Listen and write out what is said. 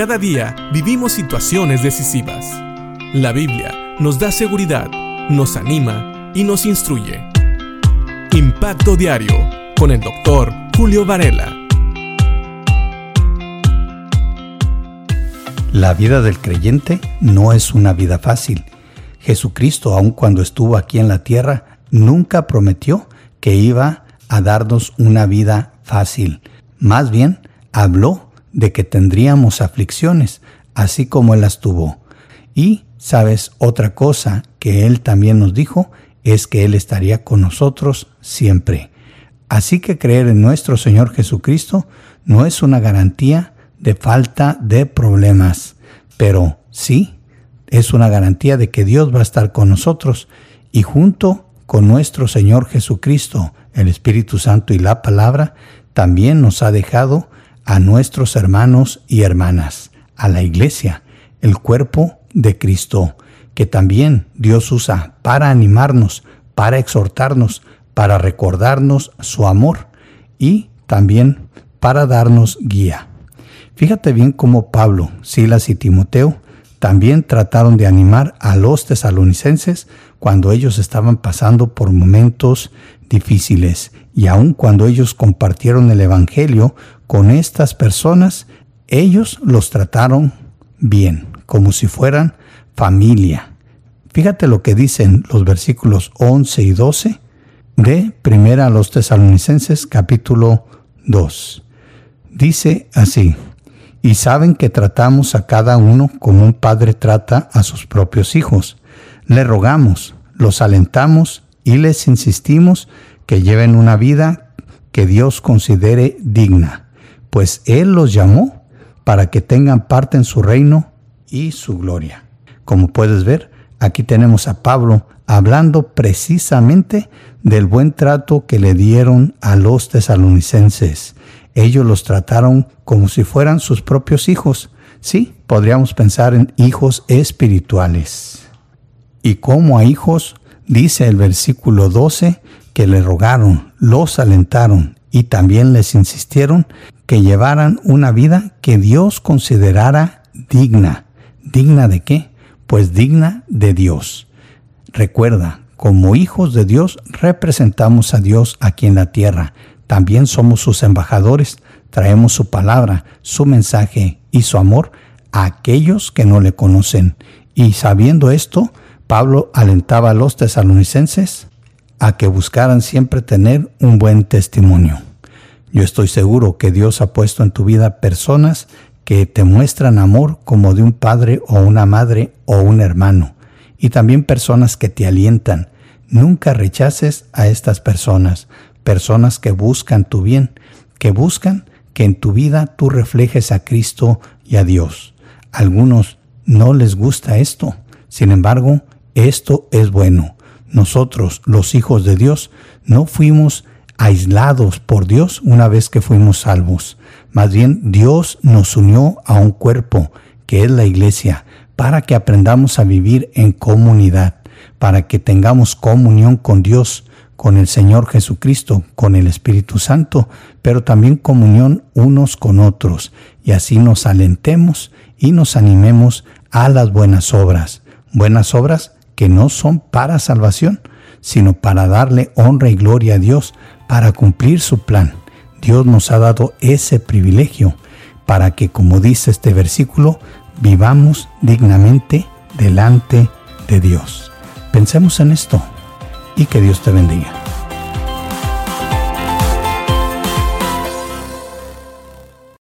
Cada día vivimos situaciones decisivas. La Biblia nos da seguridad, nos anima y nos instruye. Impacto Diario con el doctor Julio Varela. La vida del creyente no es una vida fácil. Jesucristo, aun cuando estuvo aquí en la tierra, nunca prometió que iba a darnos una vida fácil. Más bien, habló de que tendríamos aflicciones, así como Él las tuvo. Y, sabes, otra cosa que Él también nos dijo es que Él estaría con nosotros siempre. Así que creer en nuestro Señor Jesucristo no es una garantía de falta de problemas, pero sí es una garantía de que Dios va a estar con nosotros y junto con nuestro Señor Jesucristo, el Espíritu Santo y la palabra, también nos ha dejado a nuestros hermanos y hermanas, a la iglesia, el cuerpo de Cristo, que también Dios usa para animarnos, para exhortarnos, para recordarnos su amor y también para darnos guía. Fíjate bien cómo Pablo, Silas y Timoteo también trataron de animar a los tesalonicenses cuando ellos estaban pasando por momentos difíciles y aun cuando ellos compartieron el Evangelio con estas personas, ellos los trataron bien, como si fueran familia. Fíjate lo que dicen los versículos 11 y 12 de Primera a los Tesalonicenses capítulo 2. Dice así, y saben que tratamos a cada uno como un padre trata a sus propios hijos. Le rogamos, los alentamos y les insistimos que lleven una vida que Dios considere digna, pues Él los llamó para que tengan parte en su reino y su gloria. Como puedes ver, aquí tenemos a Pablo hablando precisamente del buen trato que le dieron a los tesalonicenses. Ellos los trataron como si fueran sus propios hijos. Sí, podríamos pensar en hijos espirituales. Y como a hijos, dice el versículo 12, que le rogaron, los alentaron y también les insistieron que llevaran una vida que Dios considerara digna. ¿Digna de qué? Pues digna de Dios. Recuerda, como hijos de Dios representamos a Dios aquí en la tierra. También somos sus embajadores. Traemos su palabra, su mensaje y su amor a aquellos que no le conocen. Y sabiendo esto, Pablo alentaba a los tesalonicenses a que buscaran siempre tener un buen testimonio. Yo estoy seguro que Dios ha puesto en tu vida personas que te muestran amor como de un padre o una madre o un hermano, y también personas que te alientan. Nunca rechaces a estas personas, personas que buscan tu bien, que buscan que en tu vida tú reflejes a Cristo y a Dios. algunos no les gusta esto, sin embargo, esto es bueno nosotros, los hijos de Dios, no fuimos aislados por Dios una vez que fuimos salvos. Más bien Dios nos unió a un cuerpo, que es la iglesia, para que aprendamos a vivir en comunidad, para que tengamos comunión con Dios, con el Señor Jesucristo, con el Espíritu Santo, pero también comunión unos con otros, y así nos alentemos y nos animemos a las buenas obras. Buenas obras que no son para salvación, sino para darle honra y gloria a Dios, para cumplir su plan. Dios nos ha dado ese privilegio para que, como dice este versículo, vivamos dignamente delante de Dios. Pensemos en esto y que Dios te bendiga.